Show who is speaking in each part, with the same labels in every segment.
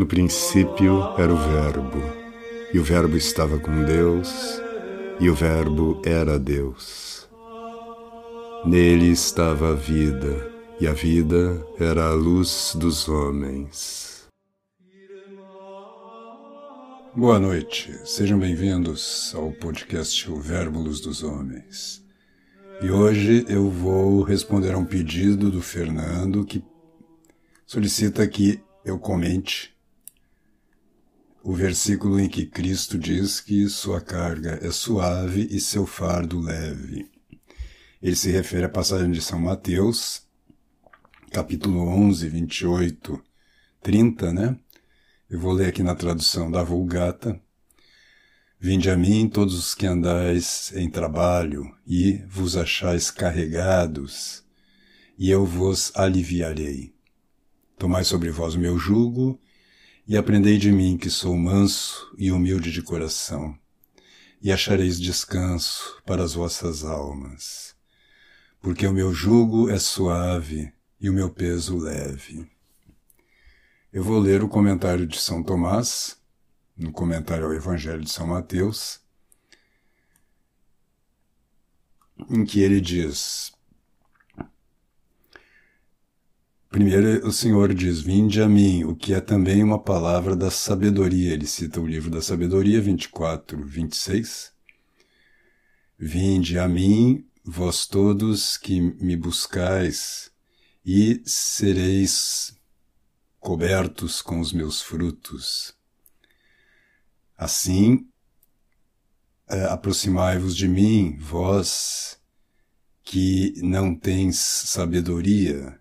Speaker 1: No princípio era o Verbo, e o Verbo estava com Deus, e o Verbo era Deus. Nele estava a vida, e a vida era a luz dos homens. Boa noite, sejam bem-vindos ao podcast O Verbo Luz dos Homens. E hoje eu vou responder a um pedido do Fernando que solicita que eu comente o versículo em que Cristo diz que sua carga é suave e seu fardo leve. Ele se refere à passagem de São Mateus, capítulo 11, 28, 30, né? Eu vou ler aqui na tradução da Vulgata. Vinde a mim todos os que andais em trabalho e vos achais carregados, e eu vos aliviarei. Tomai sobre vós o meu jugo e aprendei de mim que sou manso e humilde de coração, e achareis descanso para as vossas almas. Porque o meu jugo é suave e o meu peso leve. Eu vou ler o comentário de São Tomás, no comentário ao Evangelho de São Mateus, em que ele diz: Primeiro, o Senhor diz: Vinde a mim, o que é também uma palavra da sabedoria. Ele cita o livro da sabedoria 24, 26. Vinde a mim, vós todos que me buscais, e sereis cobertos com os meus frutos. Assim, é, aproximai-vos de mim, vós que não tens sabedoria,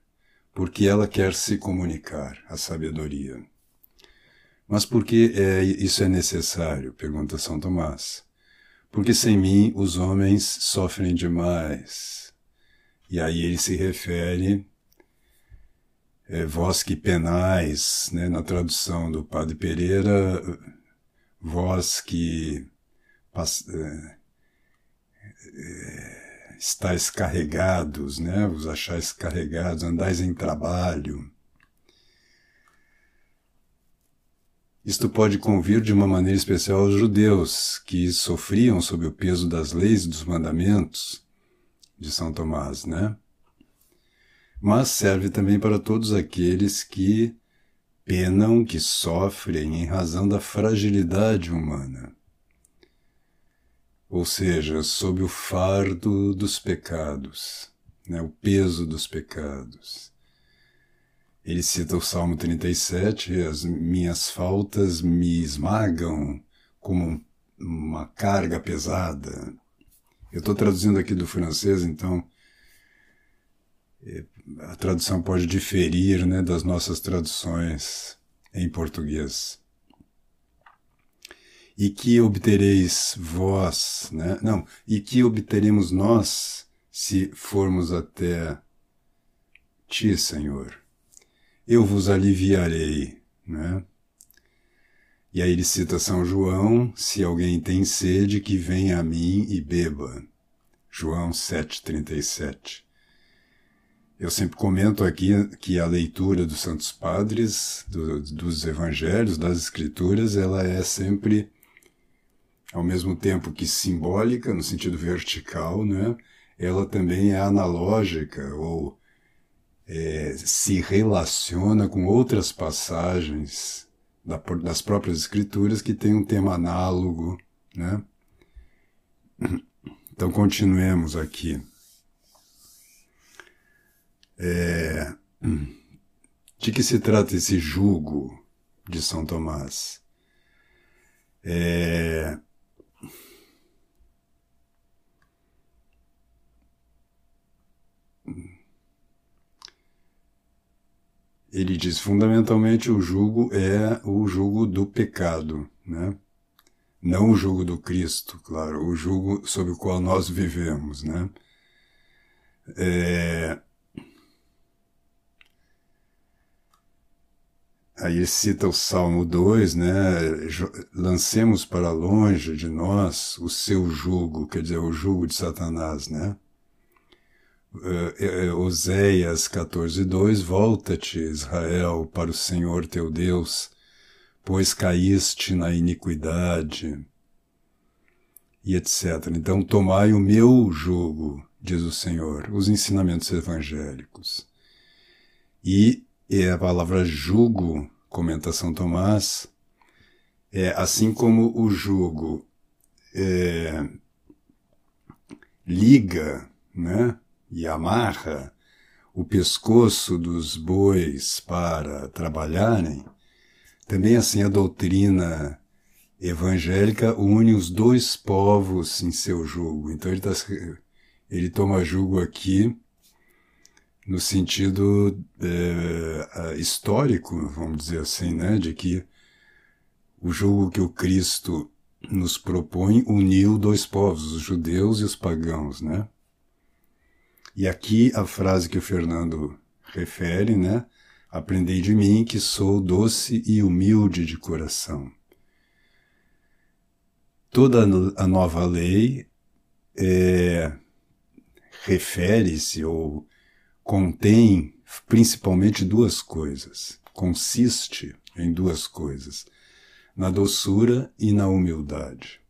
Speaker 1: porque ela quer se comunicar, a sabedoria. Mas por que é, isso é necessário? pergunta São Tomás. Porque sem mim os homens sofrem demais. E aí ele se refere, é, vós que penais, né, na tradução do Padre Pereira, vós que é, é, estáis carregados, né? Vos achais carregados, andais em trabalho. Isto pode convir de uma maneira especial aos judeus, que sofriam sob o peso das leis e dos mandamentos de São Tomás, né? Mas serve também para todos aqueles que penam, que sofrem em razão da fragilidade humana ou seja, sob o fardo dos pecados, né, o peso dos pecados. Ele cita o Salmo 37, as minhas faltas me esmagam como uma carga pesada. Eu estou traduzindo aqui do francês, então é, a tradução pode diferir né, das nossas traduções em português e que obtereis vós, né? Não, e que obteremos nós se formos até ti, Senhor. Eu vos aliviarei, né? E aí ele cita São João, se alguém tem sede, que venha a mim e beba. João 7,37. Eu sempre comento aqui que a leitura dos Santos Padres, do, dos Evangelhos, das Escrituras, ela é sempre ao mesmo tempo que simbólica, no sentido vertical, né? ela também é analógica ou é, se relaciona com outras passagens da, das próprias escrituras que têm um tema análogo. Né? Então, continuemos aqui. É, de que se trata esse jugo de São Tomás? É, ele diz fundamentalmente o jugo é o jugo do pecado, né? Não o jugo do Cristo, claro, o jugo sob o qual nós vivemos, né? É... Aí ele cita o Salmo 2, né? Lancemos para longe de nós o seu jugo, quer dizer, o jugo de Satanás, né? Uh, Oséias 14:2 Volta-te, Israel, para o Senhor teu Deus, pois caíste na iniquidade, e etc. Então, tomai o meu jugo, diz o Senhor, os ensinamentos evangélicos. E, e a palavra jugo, comenta São Tomás, é assim como o jugo é, liga né, e amarra o pescoço dos bois para trabalharem, também assim a doutrina evangélica une os dois povos em seu jugo. Então ele, tá, ele toma jugo aqui no sentido é, histórico, vamos dizer assim, né, de que o jugo que o Cristo nos propõe uniu dois povos, os judeus e os pagãos, né? E aqui a frase que o Fernando refere, né? Aprendei de mim que sou doce e humilde de coração. Toda a nova lei é, refere-se ou contém principalmente duas coisas, consiste em duas coisas na doçura e na humildade.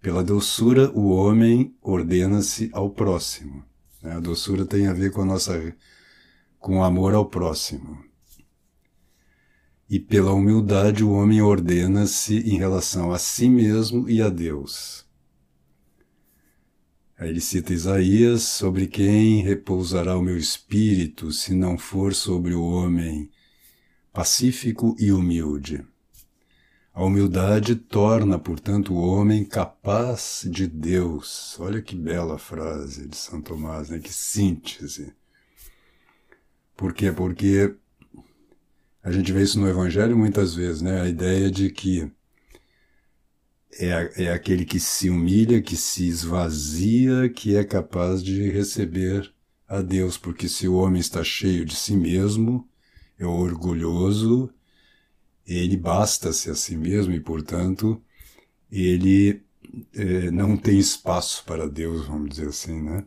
Speaker 1: Pela doçura, o homem ordena-se ao próximo. A doçura tem a ver com a nossa, com o amor ao próximo. E pela humildade, o homem ordena-se em relação a si mesmo e a Deus. Aí ele cita Isaías: sobre quem repousará o meu espírito, se não for sobre o homem pacífico e humilde. A humildade torna, portanto, o homem capaz de Deus. Olha que bela frase de São Tomás, né? que síntese. Por quê? Porque a gente vê isso no Evangelho muitas vezes, né? A ideia de que é, é aquele que se humilha, que se esvazia, que é capaz de receber a Deus, porque se o homem está cheio de si mesmo, é orgulhoso, ele basta-se a si mesmo e, portanto, ele é, não tem espaço para Deus, vamos dizer assim, né?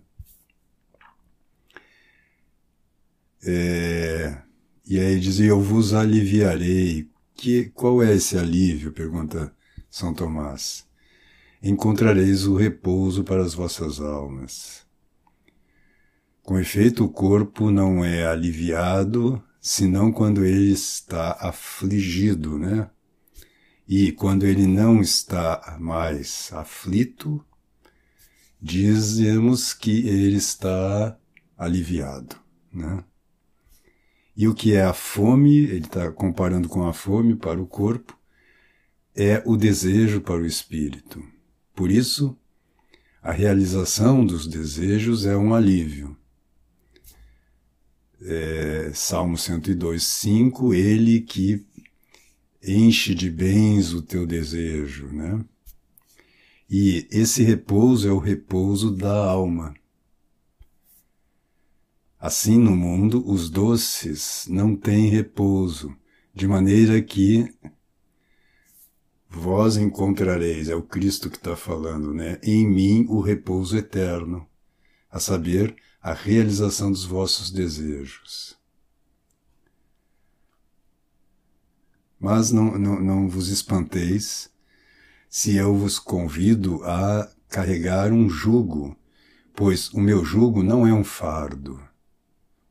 Speaker 1: É, e aí dizia, eu vos aliviarei. Que, qual é esse alívio? Pergunta São Tomás. Encontrareis o repouso para as vossas almas. Com efeito, o corpo não é aliviado senão quando ele está afligido, né? E quando ele não está mais aflito, dizemos que ele está aliviado, né? E o que é a fome, ele está comparando com a fome para o corpo, é o desejo para o espírito. Por isso, a realização dos desejos é um alívio é, Salmo 102, 5, ele que enche de bens o teu desejo, né? E esse repouso é o repouso da alma. Assim no mundo, os doces não têm repouso, de maneira que vós encontrareis, é o Cristo que está falando, né? Em mim o repouso eterno, a saber, a realização dos vossos desejos. Mas não, não, não vos espanteis se eu vos convido a carregar um jugo, pois o meu jugo não é um fardo.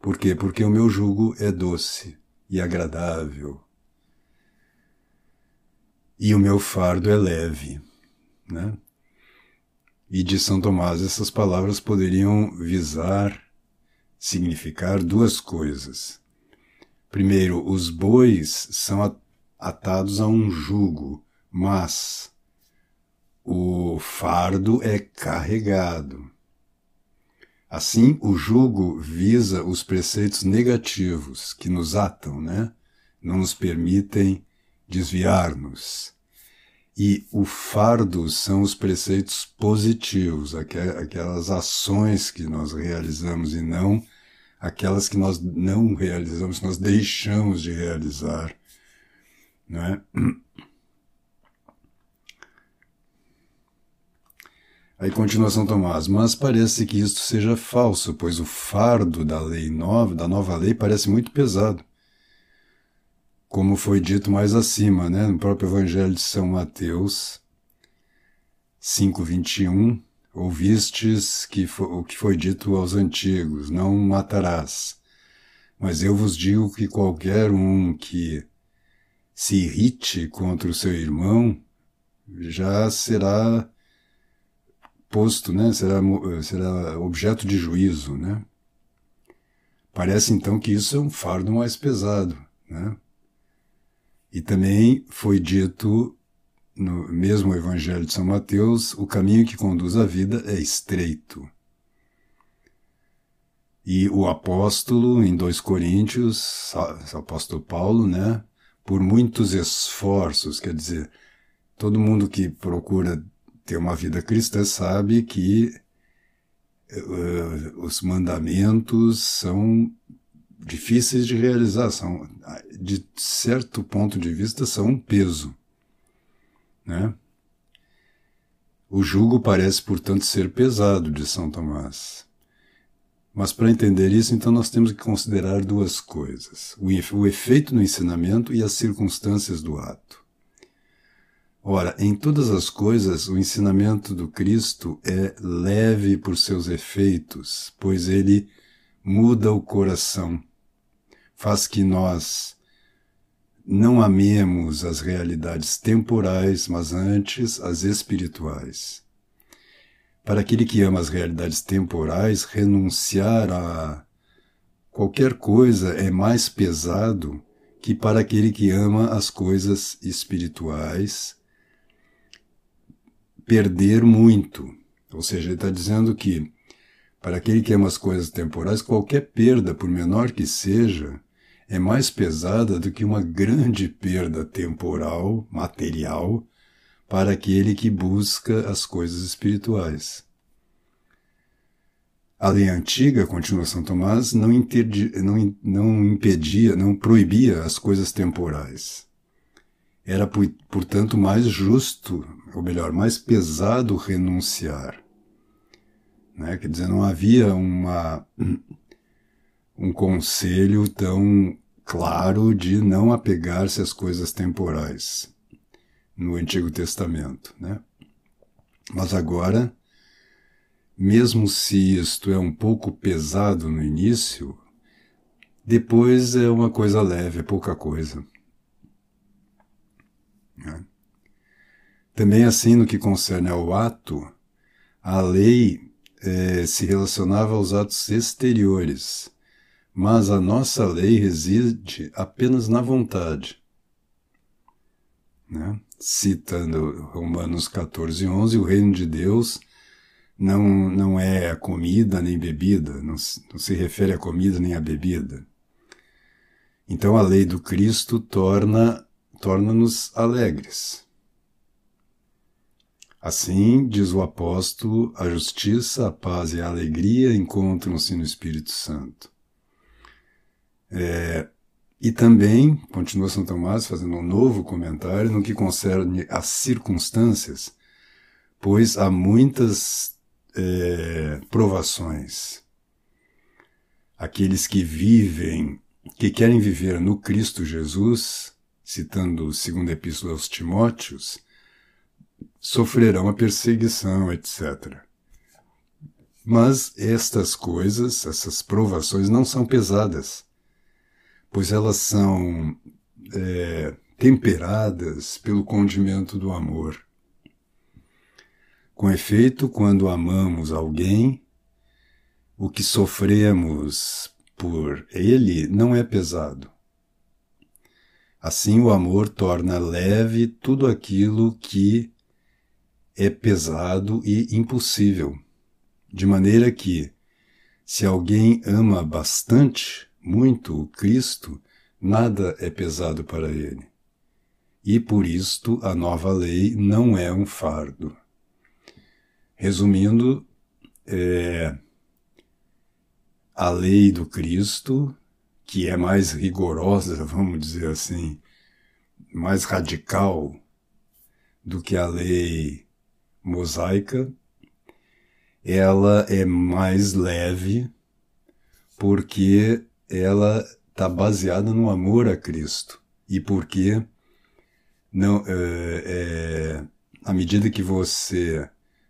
Speaker 1: Por quê? Porque o meu jugo é doce e agradável. E o meu fardo é leve, né? E de São Tomás, essas palavras poderiam visar, significar duas coisas. Primeiro, os bois são atados a um jugo, mas o fardo é carregado. Assim, o jugo visa os preceitos negativos que nos atam, né? Não nos permitem desviar-nos. E o fardo são os preceitos positivos, aquelas ações que nós realizamos e não aquelas que nós não realizamos, nós deixamos de realizar. Não é? Aí continua São Tomás, mas parece que isto seja falso, pois o fardo da lei nova, da nova lei, parece muito pesado como foi dito mais acima, né, no próprio Evangelho de São Mateus 5:21, ouvistes que o que foi dito aos antigos, não matarás. Mas eu vos digo que qualquer um que se irrite contra o seu irmão já será posto, né? Será, será objeto de juízo, né? Parece então que isso é um fardo mais pesado, né? E também foi dito no mesmo Evangelho de São Mateus, o caminho que conduz à vida é estreito. E o apóstolo, em 2 Coríntios, apóstolo Paulo, né, por muitos esforços, quer dizer, todo mundo que procura ter uma vida cristã sabe que uh, os mandamentos são difíceis de realizar, são, de certo ponto de vista, são um peso. Né? O jugo parece, portanto, ser pesado de São Tomás. Mas para entender isso, então nós temos que considerar duas coisas: o efeito no ensinamento e as circunstâncias do ato. Ora, em todas as coisas, o ensinamento do Cristo é leve por seus efeitos, pois ele muda o coração, faz que nós não amemos as realidades temporais, mas antes as espirituais. Para aquele que ama as realidades temporais, renunciar a qualquer coisa é mais pesado que para aquele que ama as coisas espirituais perder muito. Ou seja, ele está dizendo que, para aquele que ama as coisas temporais, qualquer perda, por menor que seja, é mais pesada do que uma grande perda temporal, material, para aquele que busca as coisas espirituais. A lei antiga, continua São Tomás, não, interdi, não, não impedia, não proibia as coisas temporais. Era, portanto, mais justo, ou melhor, mais pesado renunciar. Né? Quer dizer, não havia uma, um conselho tão claro de não apegar-se às coisas temporais no Antigo Testamento. Né? Mas agora, mesmo se isto é um pouco pesado no início, depois é uma coisa leve, é pouca coisa. Né? Também assim, no que concerne ao ato, a lei eh, se relacionava aos atos exteriores, mas a nossa lei reside apenas na vontade. Né? Citando Romanos 14, 11, o reino de Deus não, não é a comida nem bebida, não, não se refere à comida nem à bebida. Então a lei do Cristo torna torna-nos alegres. Assim, diz o apóstolo, a justiça, a paz e a alegria encontram-se no Espírito Santo. É, e também, continua São Tomás fazendo um novo comentário no que concerne às circunstâncias, pois há muitas é, provações. Aqueles que vivem, que querem viver no Cristo Jesus, citando o segundo epístola aos Timóteos, sofrerão a perseguição, etc. Mas estas coisas, essas provações, não são pesadas, pois elas são é, temperadas pelo condimento do amor. Com efeito, quando amamos alguém, o que sofremos por ele não é pesado. Assim, o amor torna leve tudo aquilo que é pesado e impossível, de maneira que, se alguém ama bastante, muito o Cristo, nada é pesado para ele. E por isto a nova lei não é um fardo. Resumindo, é, a lei do Cristo que é mais rigorosa, vamos dizer assim, mais radical do que a lei mosaica, ela é mais leve porque ela está baseada no amor a Cristo. e porque não é, é, à medida que você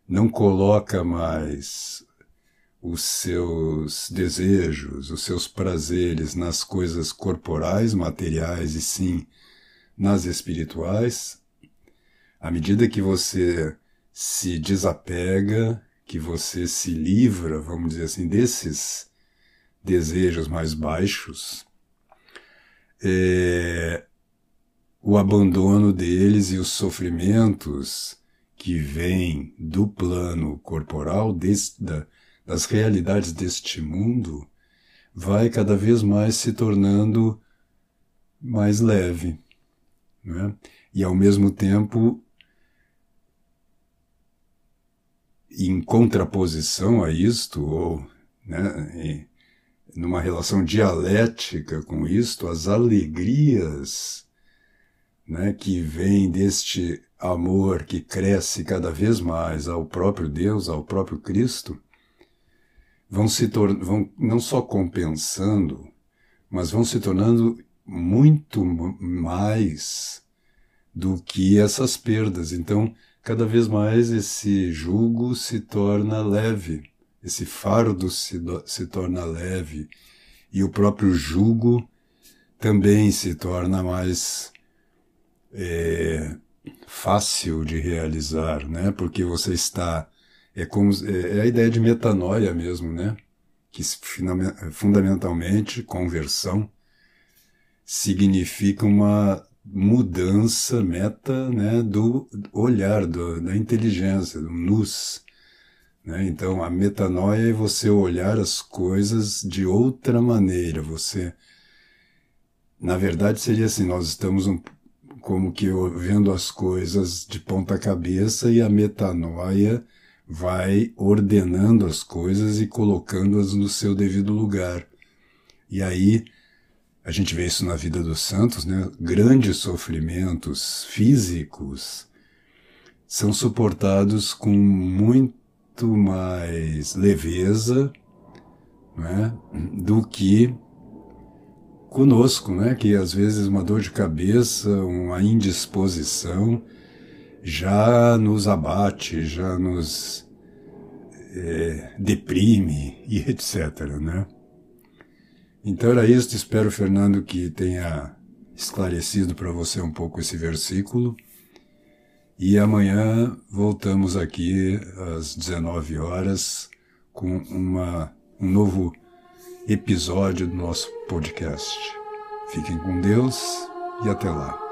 Speaker 1: não coloca mais os seus desejos, os seus prazeres nas coisas corporais, materiais e sim nas espirituais, à medida que você se desapega, que você se livra, vamos dizer assim, desses desejos mais baixos, é, o abandono deles e os sofrimentos que vêm do plano corporal, desse, da, das realidades deste mundo, vai cada vez mais se tornando mais leve. Né? E ao mesmo tempo, em contraposição a isto, ou né, numa relação dialética com isto, as alegrias né, que vêm deste amor que cresce cada vez mais ao próprio Deus, ao próprio Cristo, vão se vão não só compensando, mas vão se tornando muito mais do que essas perdas. Então, cada vez mais esse jugo se torna leve, esse fardo se, se torna leve e o próprio jugo também se torna mais é, fácil de realizar, né? Porque você está é como é, é a ideia de metanoia mesmo, né? Que fundamentalmente conversão significa uma mudança meta né, do olhar, do, da inteligência, do nus. Né? Então, a metanoia é você olhar as coisas de outra maneira. Você, na verdade, seria assim: nós estamos um, como que vendo as coisas de ponta cabeça e a metanoia vai ordenando as coisas e colocando-as no seu devido lugar. E aí a gente vê isso na vida dos santos, né? Grandes sofrimentos físicos são suportados com muito mais leveza né? do que conosco, né? Que às vezes uma dor de cabeça, uma indisposição já nos abate, já nos é, deprime e etc, né? Então era isso, espero, Fernando, que tenha esclarecido para você um pouco esse versículo. E amanhã voltamos aqui às 19 horas com uma, um novo episódio do nosso podcast. Fiquem com Deus e até lá.